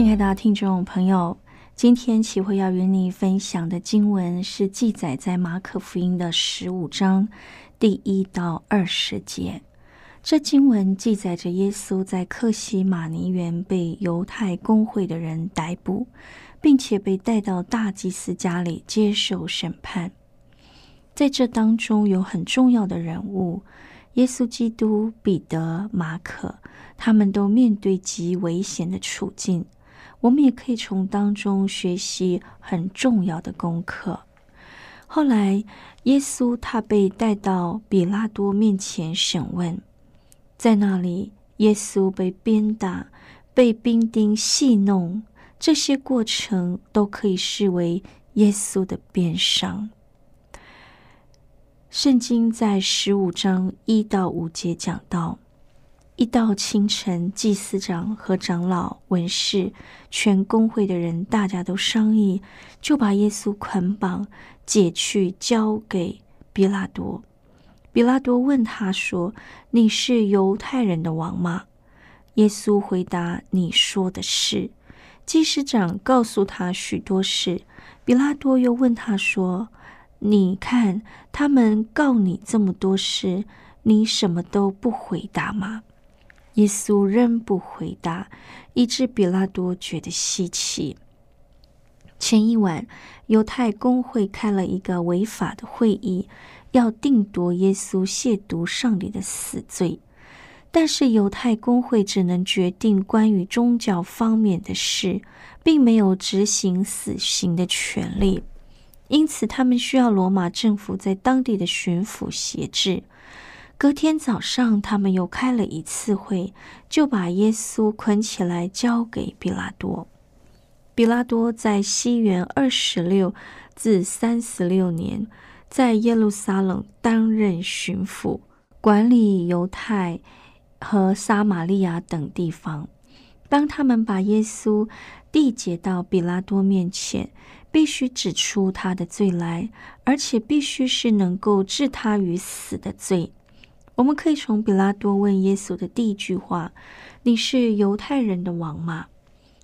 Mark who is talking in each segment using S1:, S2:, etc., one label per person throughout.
S1: 亲爱的听众朋友。今天启慧要与你分享的经文是记载在马可福音的十五章第一到二十节。这经文记载着耶稣在克西马尼园被犹太公会的人逮捕，并且被带到大祭司家里接受审判。在这当中有很重要的人物：耶稣基督、彼得、马可，他们都面对极危险的处境。我们也可以从当中学习很重要的功课。后来，耶稣他被带到比拉多面前审问，在那里，耶稣被鞭打、被兵丁戏弄，这些过程都可以视为耶稣的鞭伤。圣经在十五章一到五节讲到。一到清晨，祭司长和长老、文士、全公会的人，大家都商议，就把耶稣捆绑，解去，交给比拉多。比拉多问他说：“你是犹太人的王吗？”耶稣回答：“你说的是。”祭司长告诉他许多事。比拉多又问他说：“你看他们告你这么多事，你什么都不回答吗？”耶稣仍不回答，以致比拉多觉得稀奇。前一晚，犹太公会开了一个违法的会议，要定夺耶稣亵渎上帝的死罪。但是，犹太公会只能决定关于宗教方面的事，并没有执行死刑的权利。因此，他们需要罗马政府在当地的巡抚协制。隔天早上，他们又开了一次会，就把耶稣捆起来交给比拉多。比拉多在西元二十六至三十六年，在耶路撒冷担任巡抚，管理犹太和撒玛利亚等地方。当他们把耶稣递解到比拉多面前，必须指出他的罪来，而且必须是能够置他于死的罪。我们可以从比拉多问耶稣的第一句话：“你是犹太人的王吗？”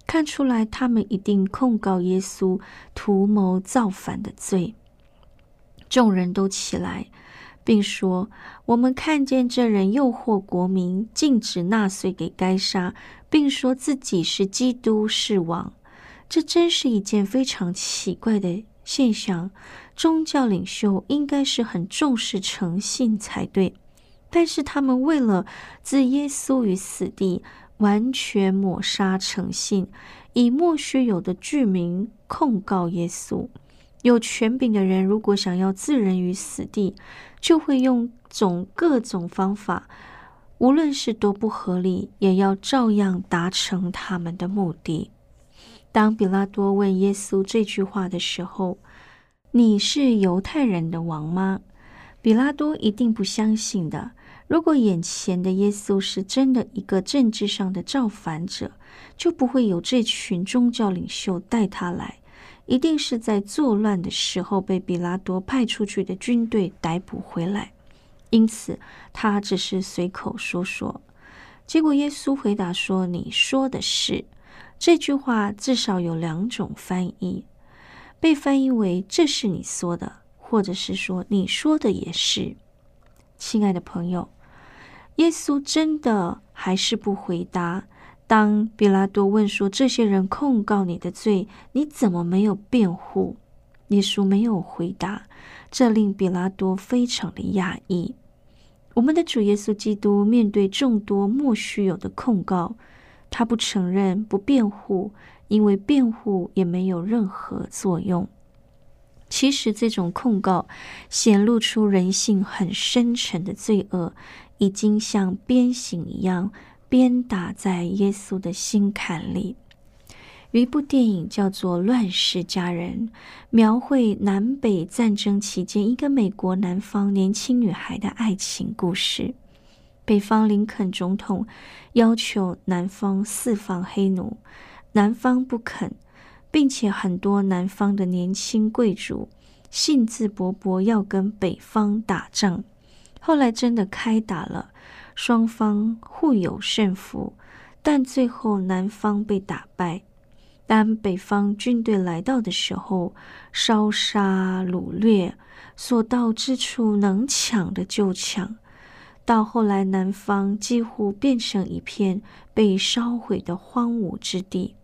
S1: 看出来，他们一定控告耶稣图谋造反的罪。众人都起来，并说：“我们看见这人诱惑国民，禁止纳税给该杀，并说自己是基督，是王。这真是一件非常奇怪的现象。宗教领袖应该是很重视诚信才对。”但是他们为了置耶稣于死地，完全抹杀诚信，以莫须有的剧名控告耶稣。有权柄的人如果想要置人于死地，就会用种各种方法，无论是多不合理，也要照样达成他们的目的。当比拉多问耶稣这句话的时候：“你是犹太人的王吗？”比拉多一定不相信的。如果眼前的耶稣是真的一个政治上的造反者，就不会有这群宗教领袖带他来，一定是在作乱的时候被比拉多派出去的军队逮捕回来。因此，他只是随口说说。结果，耶稣回答说：“你说的是。”这句话至少有两种翻译，被翻译为“这是你说的”。或者是说你说的也是。亲爱的朋友，耶稣真的还是不回答。当比拉多问说：“这些人控告你的罪，你怎么没有辩护？”耶稣没有回答，这令比拉多非常的讶异。我们的主耶稣基督面对众多莫须有的控告，他不承认、不辩护，因为辩护也没有任何作用。其实，这种控告显露出人性很深沉的罪恶，已经像鞭刑一样。鞭打在耶稣的心坎里。有一部电影叫做《乱世佳人》，描绘南北战争期间一个美国南方年轻女孩的爱情故事。北方林肯总统要求南方释放黑奴，南方不肯，并且很多南方的年轻贵族兴致勃勃要跟北方打仗。后来真的开打了。双方互有胜负，但最后南方被打败。当北方军队来到的时候，烧杀掳掠，所到之处能抢的就抢。到后来，南方几乎变成一片被烧毁的荒芜之地。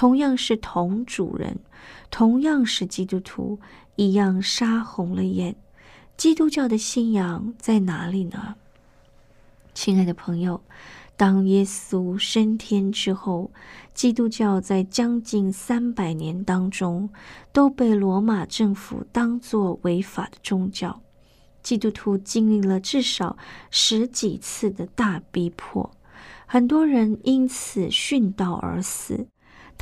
S1: 同样是同主人，同样是基督徒，一样杀红了眼。基督教的信仰在哪里呢？亲爱的朋友，当耶稣升天之后，基督教在将近三百年当中都被罗马政府当作违法的宗教。基督徒经历了至少十几次的大逼迫，很多人因此殉道而死。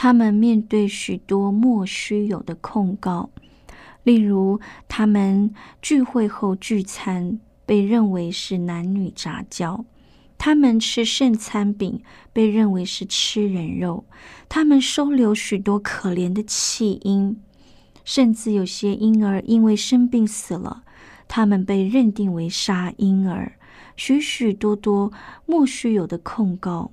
S1: 他们面对许多莫须有的控告，例如他们聚会后聚餐。被认为是男女杂交，他们吃剩餐饼，被认为是吃人肉。他们收留许多可怜的弃婴，甚至有些婴儿因为生病死了，他们被认定为杀婴儿。许许多多莫须有的控告，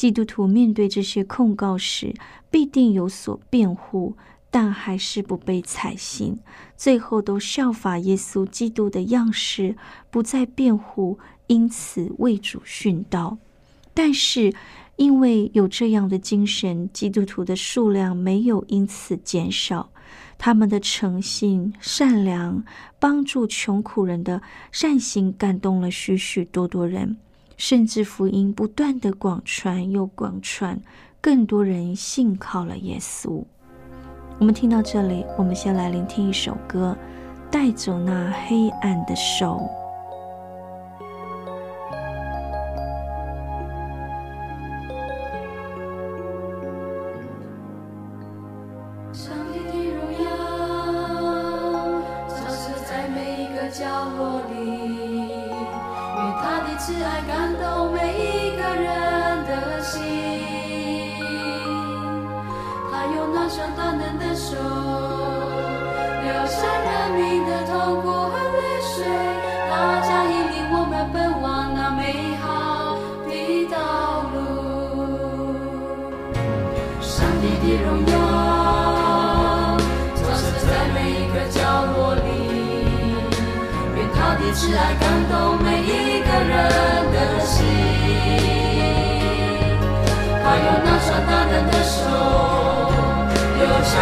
S1: 基督徒面对这些控告时，必定有所辩护。但还是不被采信，最后都效法耶稣基督的样式，不再辩护，因此为主殉道。但是，因为有这样的精神，基督徒的数量没有因此减少。他们的诚信、善良、帮助穷苦人的善行，感动了许许多多人，甚至福音不断的广传又广传，更多人信靠了耶稣。我们听到这里，我们先来聆听一首歌，《带走那黑暗的手》。
S2: 是爱感动每一个人的心，他用那双大胆的手，留下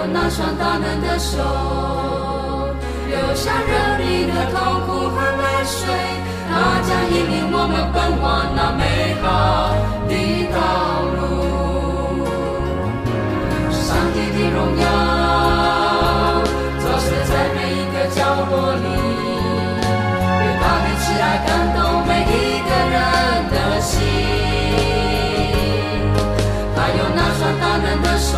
S2: 有那双大能的手，留下热力的痛苦和泪水，它将引领我们奔往那美好的道路。上帝的荣耀，照射在每一个角落里，愿他的慈爱感动每一个人的心。他有那双大能的手，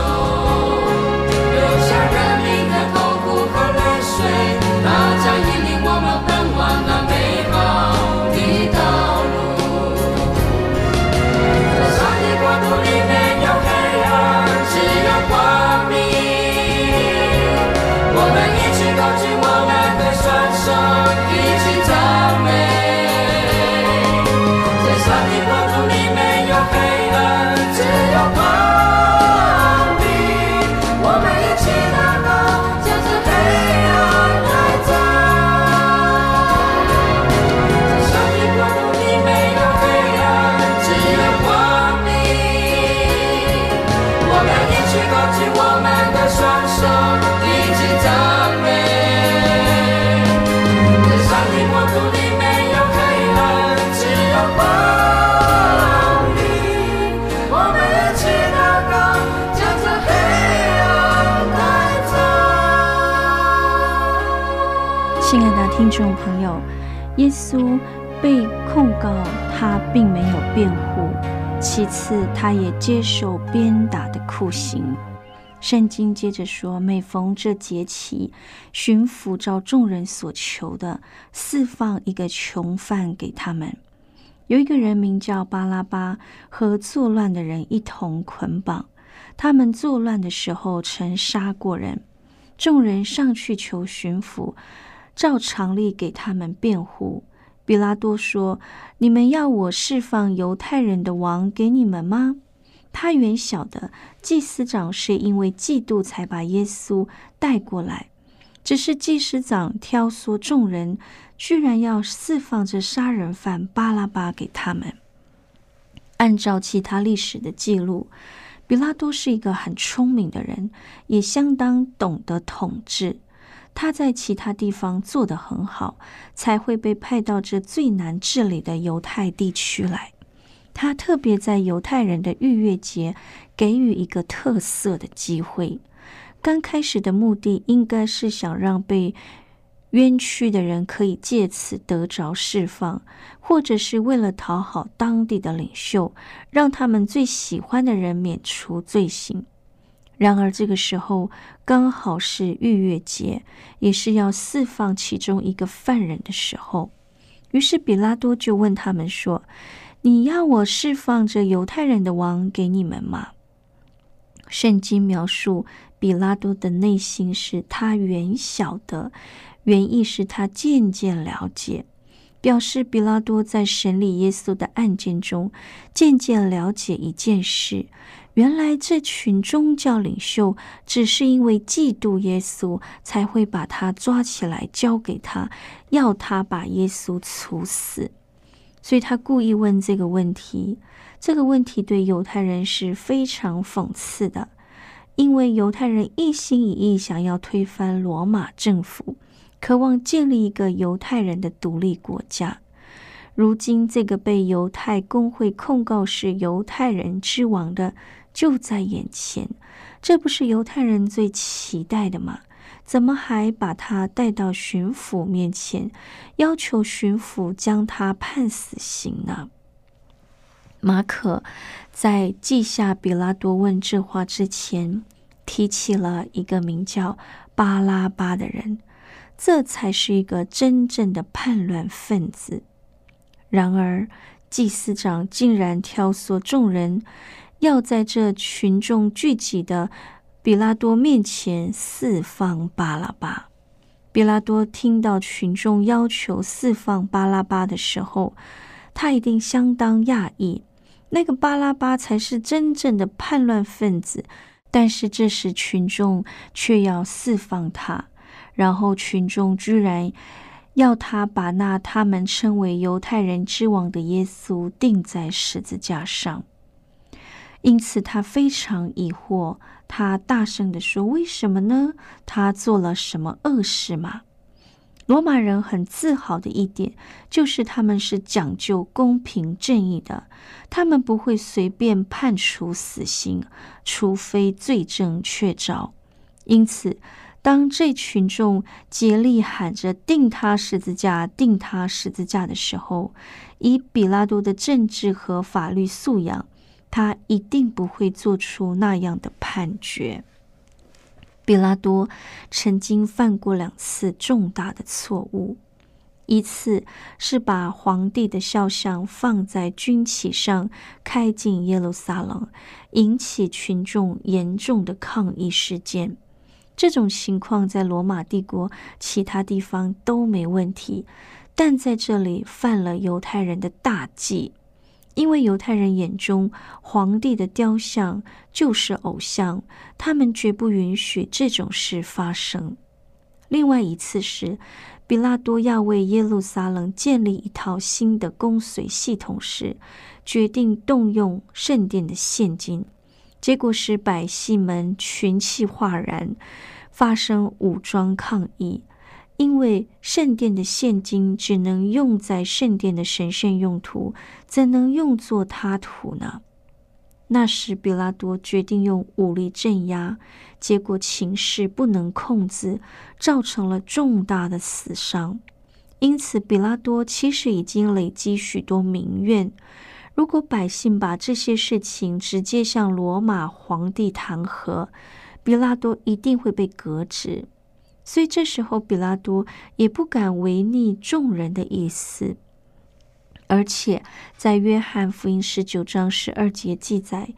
S1: 众朋友，耶稣被控告，他并没有辩护；其次，他也接受鞭打的酷刑。圣经接着说，每逢这节期，巡抚照众人所求的，释放一个囚犯给他们。有一个人名叫巴拉巴，和作乱的人一同捆绑。他们作乱的时候，曾杀过人。众人上去求巡抚，照常例给他们辩护。比拉多说：“你们要我释放犹太人的王给你们吗？”他原晓得祭司长是因为嫉妒才把耶稣带过来，只是祭司长挑唆众人，居然要释放这杀人犯巴拉巴给他们。按照其他历史的记录，比拉多是一个很聪明的人，也相当懂得统治。他在其他地方做得很好，才会被派到这最难治理的犹太地区来。他特别在犹太人的逾越节给予一个特色的机会。刚开始的目的应该是想让被冤屈的人可以借此得着释放，或者是为了讨好当地的领袖，让他们最喜欢的人免除罪行。然而这个时候刚好是逾越节，也是要释放其中一个犯人的时候。于是比拉多就问他们说：“你要我释放这犹太人的王给你们吗？”圣经描述比拉多的内心是他原晓得，原意是他渐渐了解，表示比拉多在审理耶稣的案件中渐渐了解一件事。原来这群宗教领袖只是因为嫉妒耶稣，才会把他抓起来交给他，要他把耶稣处死。所以他故意问这个问题。这个问题对犹太人是非常讽刺的，因为犹太人一心一意想要推翻罗马政府，渴望建立一个犹太人的独立国家。如今，这个被犹太公会控告是犹太人之王的。就在眼前，这不是犹太人最期待的吗？怎么还把他带到巡抚面前，要求巡抚将他判死刑呢？马可在记下比拉多问这话之前，提起了一个名叫巴拉巴的人，这才是一个真正的叛乱分子。然而，祭司长竟然挑唆众人。要在这群众聚集的比拉多面前释放巴拉巴。比拉多听到群众要求释放巴拉巴的时候，他一定相当讶异。那个巴拉巴才是真正的叛乱分子，但是这时群众却要释放他，然后群众居然要他把那他们称为犹太人之王的耶稣钉在十字架上。因此，他非常疑惑。他大声地说：“为什么呢？他做了什么恶事吗？”罗马人很自豪的一点，就是他们是讲究公平正义的，他们不会随便判处死刑，除非罪证确凿。因此，当这群众竭力喊着“定他十字架，定他十字架”的时候，以比拉多的政治和法律素养，他一定不会做出那样的判决。比拉多曾经犯过两次重大的错误，一次是把皇帝的肖像放在军旗上开进耶路撒冷，引起群众严重的抗议事件。这种情况在罗马帝国其他地方都没问题，但在这里犯了犹太人的大忌。因为犹太人眼中皇帝的雕像就是偶像，他们绝不允许这种事发生。另外一次是，比拉多要为耶路撒冷建立一套新的供随系统时，决定动用圣殿的现金，结果使百姓们群起哗然，发生武装抗议。因为圣殿的现金只能用在圣殿的神圣用途，怎能用作他途呢？那时，比拉多决定用武力镇压，结果情势不能控制，造成了重大的死伤。因此，比拉多其实已经累积许多民怨。如果百姓把这些事情直接向罗马皇帝弹劾，比拉多一定会被革职。所以这时候，比拉多也不敢违逆众人的意思，而且在约翰福音十九章十二节记载，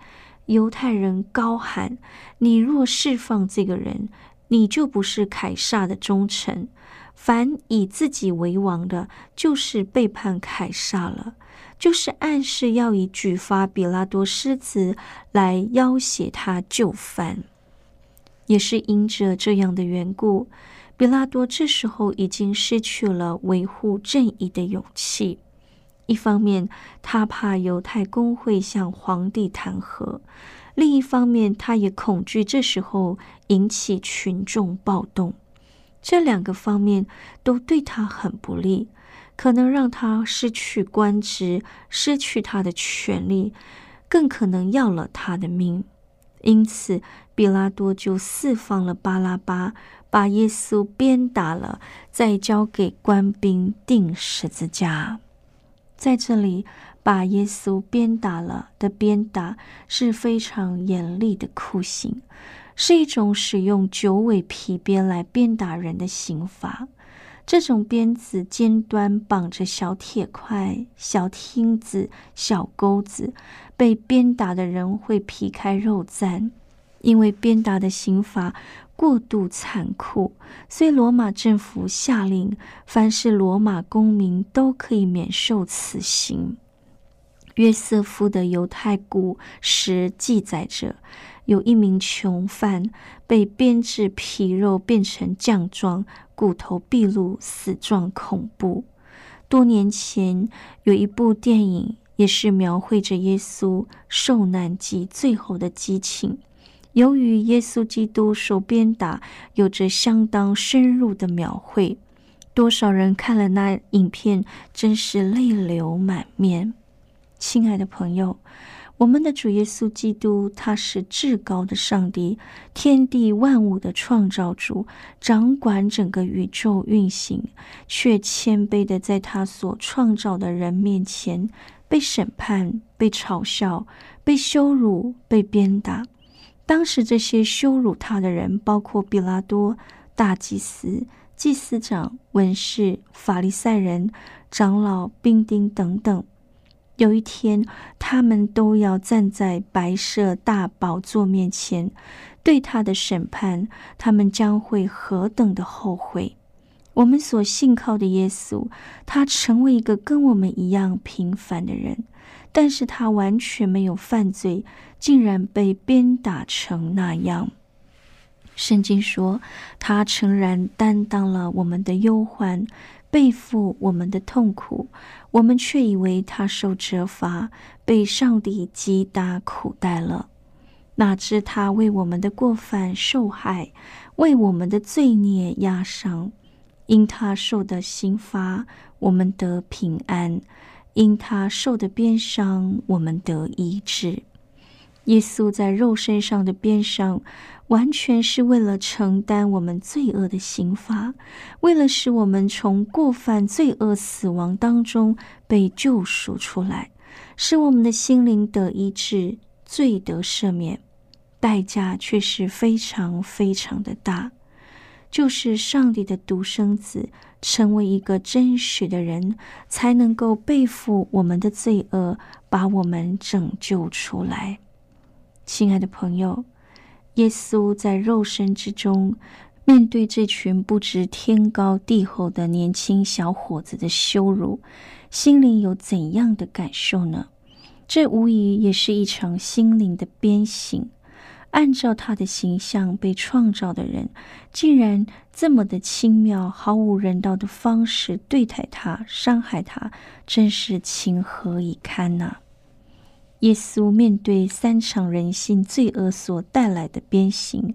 S1: 犹太人高喊：“你若释放这个人，你就不是凯撒的忠臣；凡以自己为王的，就是背叛凯撒了。”就是暗示要以举发比拉多失职来要挟他就范。也是因着这样的缘故，比拉多这时候已经失去了维护正义的勇气。一方面，他怕犹太公会向皇帝弹劾；另一方面，他也恐惧这时候引起群众暴动。这两个方面都对他很不利，可能让他失去官职，失去他的权利，更可能要了他的命。因此，比拉多就释放了巴拉巴，把耶稣鞭打了，再交给官兵钉十字架。在这里，把耶稣鞭打了的鞭打是非常严厉的酷刑，是一种使用九尾皮鞭来鞭打人的刑罚。这种鞭子尖端绑着小铁块、小钉子、小钩子，被鞭打的人会皮开肉绽。因为鞭打的刑罚过度残酷，所以罗马政府下令，凡是罗马公民都可以免受此刑。约瑟夫的犹太古史记载着，有一名囚犯被编制皮肉变成酱状。骨头毕露，死状恐怖。多年前有一部电影，也是描绘着耶稣受难及最后的激情。由于耶稣基督受鞭打，有着相当深入的描绘，多少人看了那影片，真是泪流满面。亲爱的朋友。我们的主耶稣基督，他是至高的上帝，天地万物的创造主，掌管整个宇宙运行，却谦卑的在他所创造的人面前被审判、被嘲笑、被羞辱、被鞭打。当时这些羞辱他的人，包括比拉多、大祭司、祭司长、文士、法利赛人、长老、兵丁等等。有一天，他们都要站在白色大宝座面前，对他的审判，他们将会何等的后悔！我们所信靠的耶稣，他成为一个跟我们一样平凡的人，但是他完全没有犯罪，竟然被鞭打成那样。圣经说，他诚然担当了我们的忧患。背负我们的痛苦，我们却以为他受责罚，被上帝击打苦待了。哪知他为我们的过犯受害，为我们的罪孽压伤。因他受的刑罚，我们得平安；因他受的鞭伤，我们得医治。耶稣在肉身上的鞭伤，完全是为了承担我们罪恶的刑罚，为了使我们从过犯、罪恶、死亡当中被救赎出来，使我们的心灵得医治，罪得赦免。代价却是非常非常的大，就是上帝的独生子成为一个真实的人，才能够背负我们的罪恶，把我们拯救出来。亲爱的朋友，耶稣在肉身之中，面对这群不知天高地厚的年轻小伙子的羞辱，心灵有怎样的感受呢？这无疑也是一场心灵的鞭刑。按照他的形象被创造的人，竟然这么的轻妙、毫无人道的方式对待他、伤害他，真是情何以堪呐！耶稣面对三场人性罪恶所带来的鞭刑，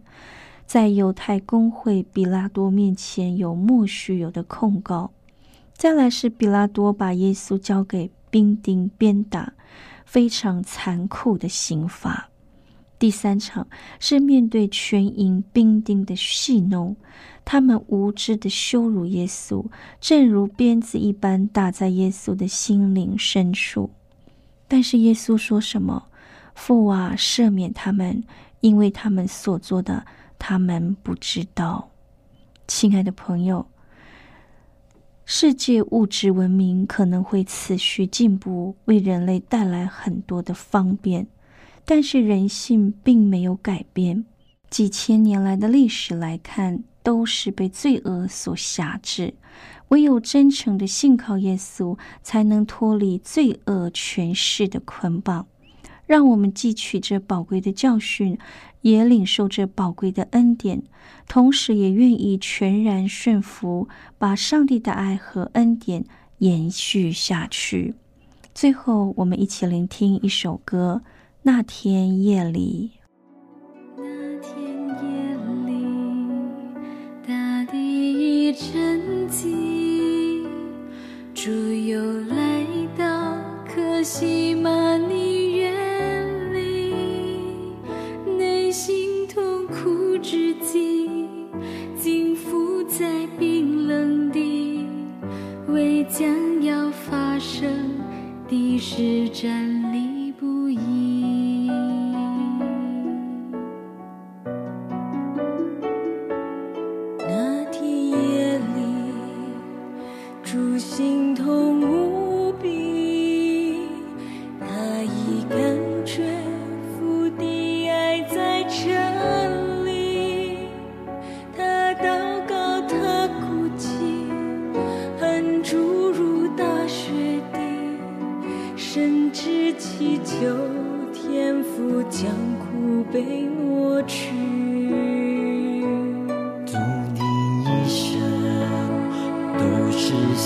S1: 在犹太公会比拉多面前有莫须有的控告，再来是比拉多把耶稣交给兵丁鞭打，非常残酷的刑罚。第三场是面对全营兵丁的戏弄，他们无知的羞辱耶稣，正如鞭子一般打在耶稣的心灵深处。但是耶稣说什么？父啊，赦免他们，因为他们所做的，他们不知道。亲爱的朋友，世界物质文明可能会持续进步，为人类带来很多的方便。但是人性并没有改变，几千年来的历史来看，都是被罪恶所辖制。唯有真诚的信靠耶稣，才能脱离罪恶权势的捆绑。让我们汲取这宝贵的教训，也领受这宝贵的恩典，同时也愿意全然顺服，把上帝的爱和恩典延续下去。最后，我们一起聆听一首歌。那天夜里，
S3: 可西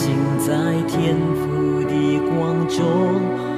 S3: 心在天赋的光中。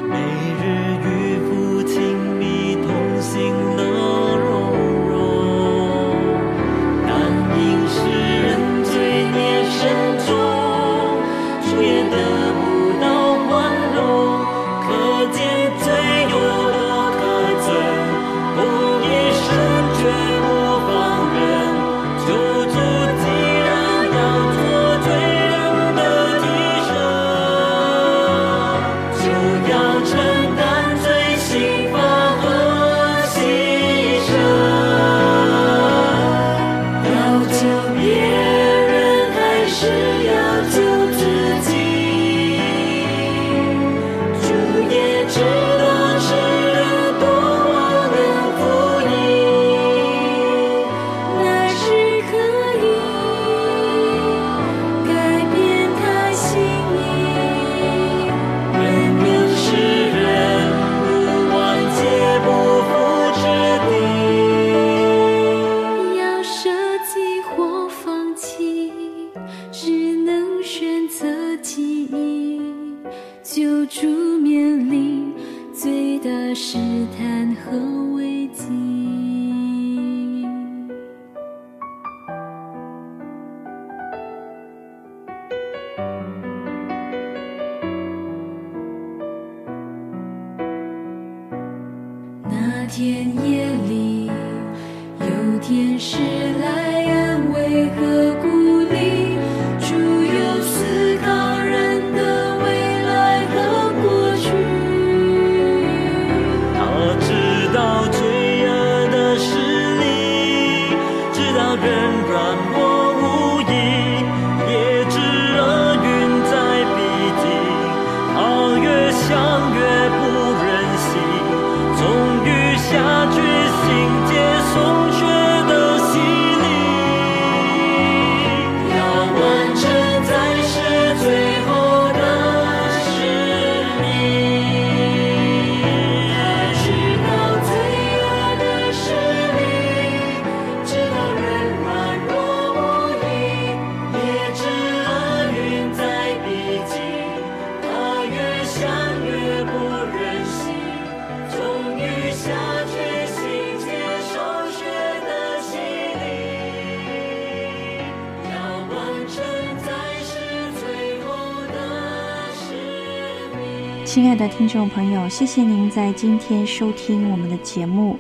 S1: 亲爱的听众朋友，谢谢您在今天收听我们的节目。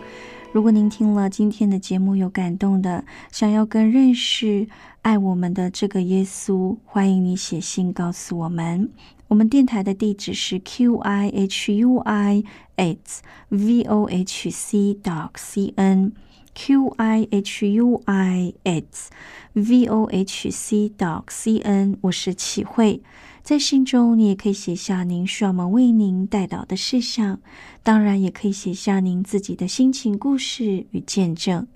S1: 如果您听了今天的节目有感动的，想要更认识爱我们的这个耶稣，欢迎你写信告诉我们。我们电台的地址是 q i h u i h v o h c dot c n q i h u i h v o h c dot c n。我是启慧。在信中，你也可以写下您需要我们为您带导的事项，当然也可以写下您自己的心情、故事与见证。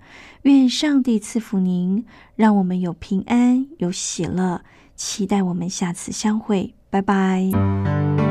S1: 愿上帝赐福您，让我们有平安、有喜乐。期待我们下次相会，拜拜。